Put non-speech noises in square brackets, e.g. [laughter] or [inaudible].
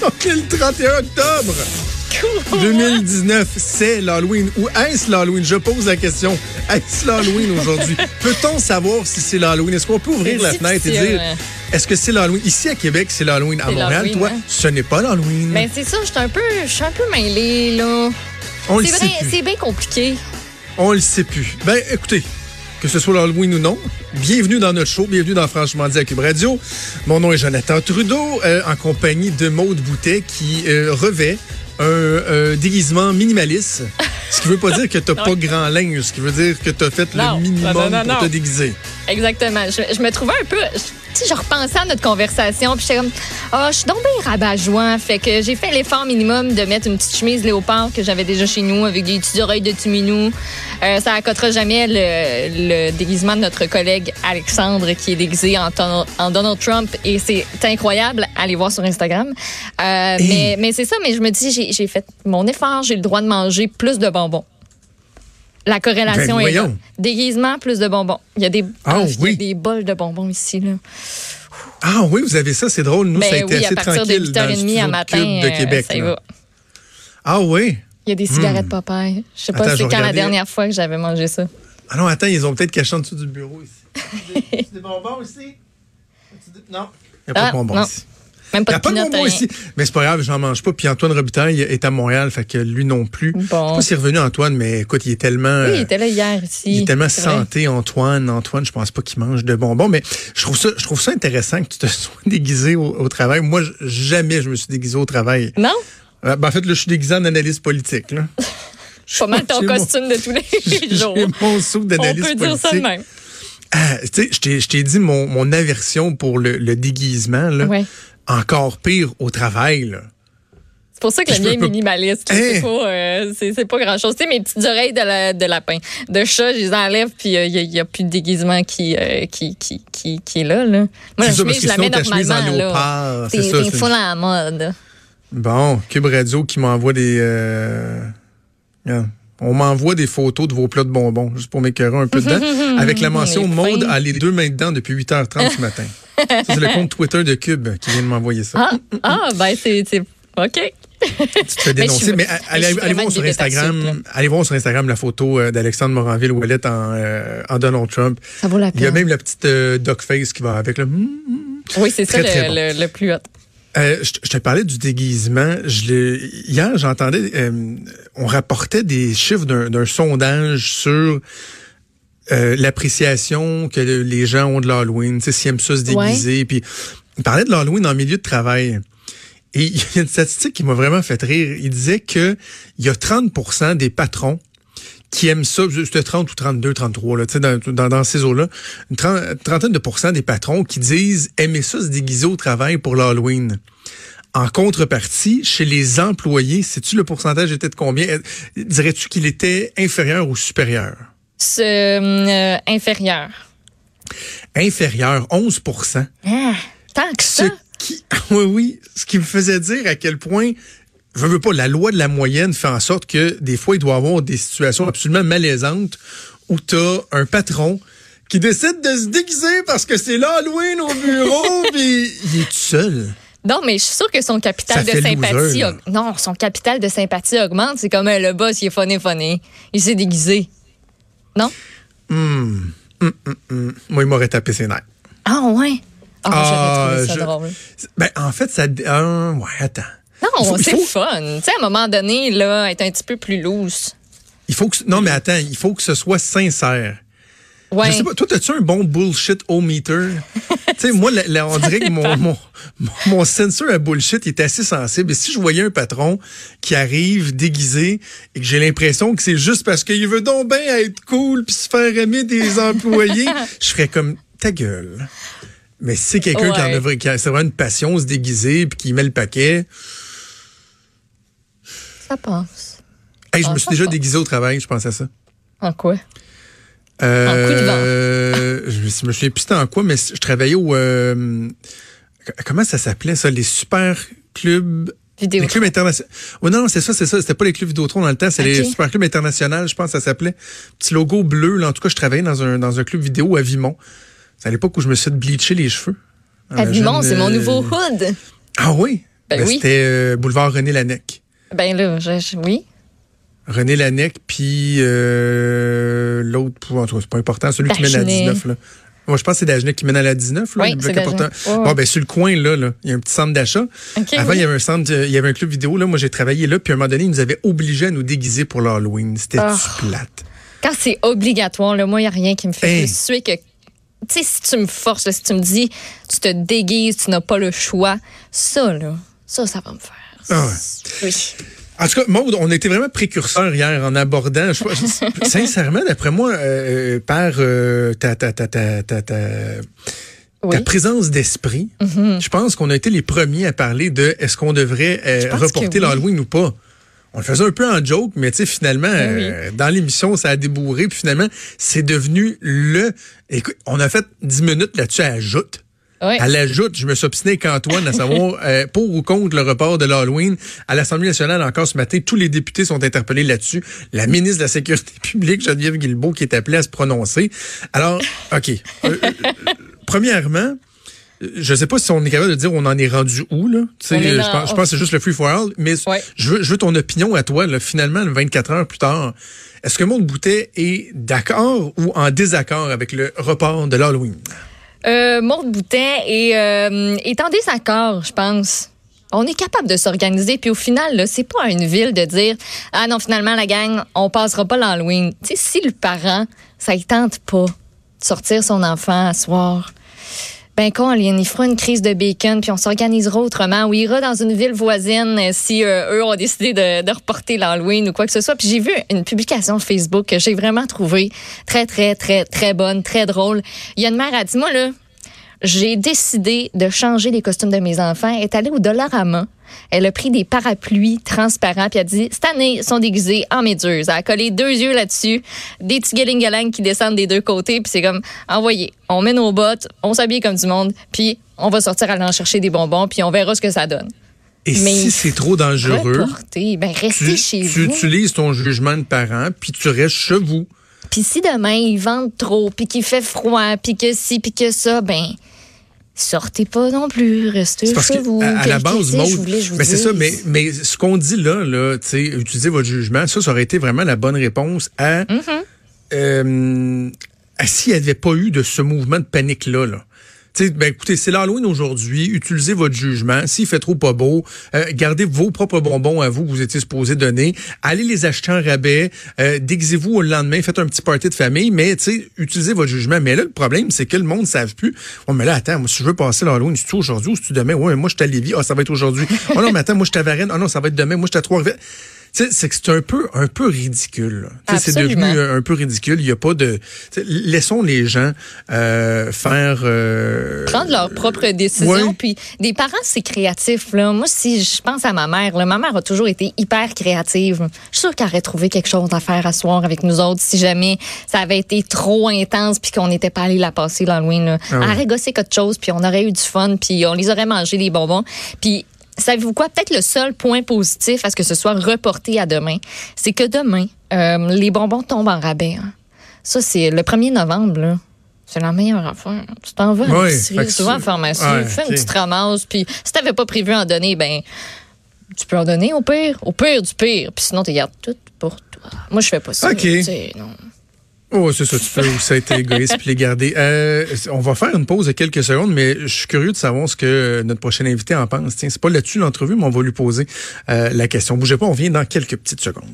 Donc, [laughs] le 31 octobre 2019, c'est l'Halloween. Ou est-ce l'Halloween? Je pose la question. Est-ce l'Halloween aujourd'hui? [laughs] Peut-on savoir si c'est l'Halloween? Est-ce qu'on peut ouvrir la fenêtre et dire, est-ce que c'est l'Halloween? Ici à Québec, c'est l'Halloween. À Montréal, toi, hein? ce n'est pas l'Halloween. Ben, c'est ça, je suis un peu, je suis un peu mêlée, là. On le sait. C'est bien compliqué. On le sait plus. Ben, écoutez, que ce soit l'Halloween ou non. Bienvenue dans notre show, bienvenue dans Franchement dit à Cube Radio. Mon nom est Jonathan Trudeau, euh, en compagnie de Maude Boutet qui euh, revêt un, déguisement minimaliste. Ce qui veut pas dire que tu n'as [laughs] pas grand linge, ce qui veut dire que tu as fait le minimum pour te déguiser. Exactement. Je, me trouvais un peu. Je, je repensais à notre conversation, puis j'étais comme, oh, je suis donc bien rabat-joie. Fait que j'ai fait l'effort minimum de mettre une petite chemise léopard que j'avais déjà chez nous avec des petites oreilles de Timinou. Euh, ça accotera jamais le, déguisement de notre collègue Alexandre qui est déguisé en, Donald Trump et c'est incroyable. Allez voir sur Instagram. Euh, mais, mais c'est ça, mais je me dis, j'ai fait mon effort, j'ai le droit de manger plus de bonbons. La corrélation ben, est là. Déguisement, plus de bonbons. Il y a des, ah, des bols de bonbons ici. Là. Ah oui, vous avez ça, c'est drôle. Nous, ça a ben été oui, assez à partir tranquille de 8h30 à matin, de euh, Québec. ça y va. Ah oui? Il y a des cigarettes hmm. Popeye. Je sais pas si c'est quand la dernière fois que j'avais mangé ça. Ah non, attends, ils ont peut-être caché en dessous du bureau ici. des, [laughs] des bonbons ici? Non, il n'y a pas de ah, bonbons ici. Même pas, a pas de bonbons ici. Mais c'est pas grave, j'en mange pas. Puis Antoine Robitaille est à Montréal, fait que lui non plus. Bon. Je sais pas s'il est revenu Antoine, mais écoute, il est tellement. Oui, il était là hier ici. Il est tellement santé, Antoine. Antoine, je pense pas qu'il mange de bonbons. Mais je trouve ça, je trouve ça intéressant que tu te [laughs] sois déguisé au, travail. Moi, jamais je me suis déguisé au travail. Non? Euh, ben, en fait, là, je suis déguisé en analyste politique. Là. [laughs] Pas mal ton costume de tous les [laughs] jours. Mon soupe d'analyste politique. On peut dire ça de même. Ah, tu sais, je t'ai dit mon, mon aversion pour le, le déguisement. Là. Ouais encore pire au travail. Là. C'est pour ça que le mien est minimaliste. C'est pas, euh, pas grand-chose. Tu sais, mes petites oreilles de, de lapin, de chat, je les enlève, puis il euh, n'y a, plus de déguisement qui, euh, qui, qui, qui, qui, est là. là. Moi, la chemise, je la mets normalement. C'est ça. C'est full à la mode. Bon, Cube Radio qui m'envoie des... On m'envoie des photos de vos plats de bonbons, juste pour m'écœurer un peu dedans, [laughs] avec la mention mode à les deux mains dedans depuis 8h30 ce matin. C'est le compte Twitter de Cube qui vient de m'envoyer ça. Ah, ah ben c'est OK. tu te fais dénoncer, mais, allez, voir sur Instagram, allez voir sur Instagram la photo euh, d'Alexandre Moranville où elle est en, euh, en, Donald Trump. Ça vaut la peine. Il y a même la petite euh, duck face qui va avec le. Oui, c'est ça le, plus hot. je, te parlais du déguisement. Je hier, j'entendais, on rapportait des chiffres d'un sondage sur euh, l'appréciation que les gens ont de l'Halloween, s'ils aiment ça se déguiser. Puis, il parlait de l'Halloween en milieu de travail. Et [laughs] il y a une statistique qui m'a vraiment fait rire. Il disait que il y a 30% des patrons qui aiment ça, c'était 30 ou 32, 33, là, dans, dans, dans ces eaux-là, une trentaine de pourcents des patrons qui disent aimer ça se déguiser au travail pour l'Halloween. En contrepartie, chez les employés, sais-tu le pourcentage était de combien? Dirais-tu qu'il était inférieur ou supérieur? Euh, inférieur. Inférieur, 11 ah, Tant que ça? Qui, [laughs] oui, oui. Ce qui me faisait dire à quel point, je veux pas, la loi de la moyenne fait en sorte que des fois, il doit y avoir des situations absolument malaisantes où tu as un patron qui décide de se déguiser parce que c'est l'Halloween au bureau, [laughs] puis il est tout seul. Non, mais je suis sûre que son capital de sympathie. non, son capital de sympathie augmente. C'est comme le boss, il est funny, funny. Il s'est déguisé. Non? Hum. Moi, il m'aurait tapé ses nerfs. Ah, ouais? Oh, ah, j'aurais trouvé ça drôle. Ben, en fait, ça. Euh, ouais, attends. Non, c'est fun. Tu sais, à un moment donné, là, être un petit peu plus loose. Il faut que. Non, mais attends, il faut que ce soit sincère. Ouais. Je sais pas, toi, as-tu un bon bullshit o meter? [laughs] tu sais, moi, on dirait que mon, mon, mon sensor à bullshit est assez sensible. Et si je voyais un patron qui arrive déguisé et que j'ai l'impression que c'est juste parce qu'il veut donc bien être cool puis se faire aimer des employés, [laughs] je ferais comme ta gueule. Mais si c'est quelqu'un qui en a, qui a vraiment une passion, se déguiser puis qui met le paquet. Ça passe. Hey, je me suis déjà déguisé au travail, je pense à ça. En quoi? Euh, je me souviens plus en quoi, mais je travaillais au... Euh, comment ça s'appelait ça? Les super clubs... Vidéo. Les clubs internationaux. Oh, non, c'est ça, c'est ça. C'était pas les clubs Vidéotron dans le temps, c'est les super clubs internationaux, je pense que ça s'appelait. Petit logo bleu. Là. En tout cas, je travaillais dans un, dans un club vidéo à Vimont. C'est à l'époque où je me suis bleaché les cheveux. Pavimon, c'est mon nouveau hood. Ah oui? Ben oui. C'était euh, boulevard René Lannec. Ben là, je, je- oui. René Lannec, puis euh, l'autre, en tout cas, c'est pas important, celui qui mène à Dagenet. 19. Là. Moi, je pense que c'est Dagenet qui mène à la 19. Là, Oui, le bloc. Bon, ben, sur le coin, là, là, il y a un petit centre d'achat. OK, Avant, oui. il y avait un centre, il y avait un club vidéo. Là, moi, j'ai travaillé là, puis à un moment donné, ils nous avaient obligés à nous déguiser pour l'Halloween. C'était Ah. plate? Quand c'est obligatoire, là, moi, il n'y a rien qui me fait Hey. plus suer que. Tu sais, si tu me forces, là, si tu me dis, tu te déguises, tu n'as pas le choix, ça, là, ça, ça va me faire. Ah ouais. Oui. En tout cas, Maud, on était vraiment précurseurs hier en abordant. je- je- [laughs] sincèrement, d'après moi, euh, par euh, ta, ta, ta, ta, ta, ta- Oui. ta présence d'esprit, je pense qu'on a été les premiers à parler de est-ce qu'on devrait euh, reporter oui. l'Halloween ou pas. On le faisait un peu en joke, mais tu sais, finalement, Oui. euh, dans l'émission, ça a débourré, puis finalement, c'est devenu le. Écoute, on a fait 10 minutes là-dessus à ajoute. Oui. À l'ajoute, je me suis obstiné avec Antoine à savoir [laughs] euh, pour ou contre le report de l'Halloween. À l'Assemblée nationale, encore ce matin, tous les députés sont interpellés là-dessus. La ministre de la Sécurité [laughs] publique, Geneviève Guilbeault, qui est appelée à se prononcer. Alors, OK. Euh, euh, premièrement, je sais pas si on est capable de dire on en est rendu où, là. Tu sais, je, pense, je pense que c'est juste le free for all, mais Ouais. je, veux, je veux ton opinion à toi, là, finalement, 24 heures plus tard. Est-ce que Maud Boutet est d'accord ou en désaccord avec le report de l'Halloween? Euh, Maude Boutet est, euh, en désaccord, je pense. On est capable de s'organiser, puis au final, c'est pas à une ville de dire Ah non, finalement, la gang, on passera pas l'Halloween. Tu sais, si le parent, ça ne tente pas de sortir son enfant à soir, ben qu'on il fera une crise de bacon, puis on s'organisera autrement, ou ira dans une ville voisine euh, si euh, eux ont décidé de, reporter l'Halloween ou quoi que ce soit. Puis j'ai vu une publication Facebook que j'ai vraiment trouvée très, très, très, très bonne, très drôle. Il y a une mère, elle dit, moi, là, j'ai décidé de changer les costumes de mes enfants. Elle est allée au Dollarama. Elle a pris des parapluies transparents puis elle a dit cette année ils sont déguisés en méduse. Elle a collé deux yeux là-dessus, des petits qui descendent des deux côtés puis c'est comme envoyez. On met nos bottes, on s'habille comme du monde puis on va sortir aller en chercher des bonbons puis on verra ce que ça donne. Et Mais- si c'est trop dangereux, Reporter, ben restez tu, chez tu vous. utilises ton jugement de parent, puis tu restes chez vous. Puis si demain ils vendent trop, puis qu'il fait froid, puis que ci, puis que ça, ben sortez pas non plus, restez C'est parce chez que vous. à, à la base, c'est, Maud, je mais c'est dise. ça, mais, mais ce qu'on dit là, là, tu sais, utiliser votre jugement, ça, ça aurait été vraiment la bonne réponse à, Mm-hmm. euh, à s'il n'y avait pas eu de ce mouvement de panique-là, là. Ben écoutez, c'est l'Halloween aujourd'hui. Utilisez votre jugement. S'il fait trop pas beau, euh, gardez vos propres bonbons à vous que vous étiez supposé donner. Allez les acheter en rabais. Euh, Déguisez-vous au lendemain. Faites un petit party de famille. Mais tu sais, utilisez votre jugement. Mais là, le problème, c'est que le monde ne savent plus. Oh, mais là, attends, moi, si je veux passer l'Halloween, c'est-tu aujourd'hui ou c'est-tu demain? Ouais, mais moi, je suis à Lévis. Ah, ça va être aujourd'hui. [laughs] Oh non, mais attends, moi, je suis à Varennes. Ah non, ça va être demain. Moi, je suis à Trois-Rivières. C'est que c'est un peu, un peu ridicule. C'est devenu Absolument. un, peu ridicule. Il y a pas de. Laissons les gens euh, faire. euh, prendre leurs propres décisions. Ouais. Puis des parents, c'est créatif. Là. Moi, si je pense à ma mère, là, ma mère a toujours été hyper créative. Je suis sûre qu'elle aurait trouvé quelque chose à faire à soir avec nous autres si jamais ça avait été trop intense puis qu'on n'était pas allé la passer l'Halloween. Ah ouais. Elle aurait gossé quelque chose puis on aurait eu du fun puis on les aurait mangé les bonbons. Puis Savez-vous quoi? Peut-être le seul point positif à ce que ce soit reporté à demain, c'est que demain, euh, les bonbons tombent en rabais. hein. Ça, c'est le 1er novembre. là. C'est la meilleure affaire. Tu t'en vas à que tu la c'est- pharmacie, Ouais, fais une petite ramasse, puis si t'avais pas prévu en donner, ben tu peux en donner au pire, au pire du pire, puis sinon tu gardes tout pour toi. Moi, je fais pas ça. Ok. tu sais, non. Oh, c'est ça, tu peux aussi être égoïste puis les garder. Euh, on va faire une pause de quelques secondes, mais je suis curieux de savoir ce que notre prochain invité en pense. Tiens, c'est pas là-dessus l'entrevue, mais on va lui poser euh, la question. Bougez pas, on vient dans quelques petites secondes.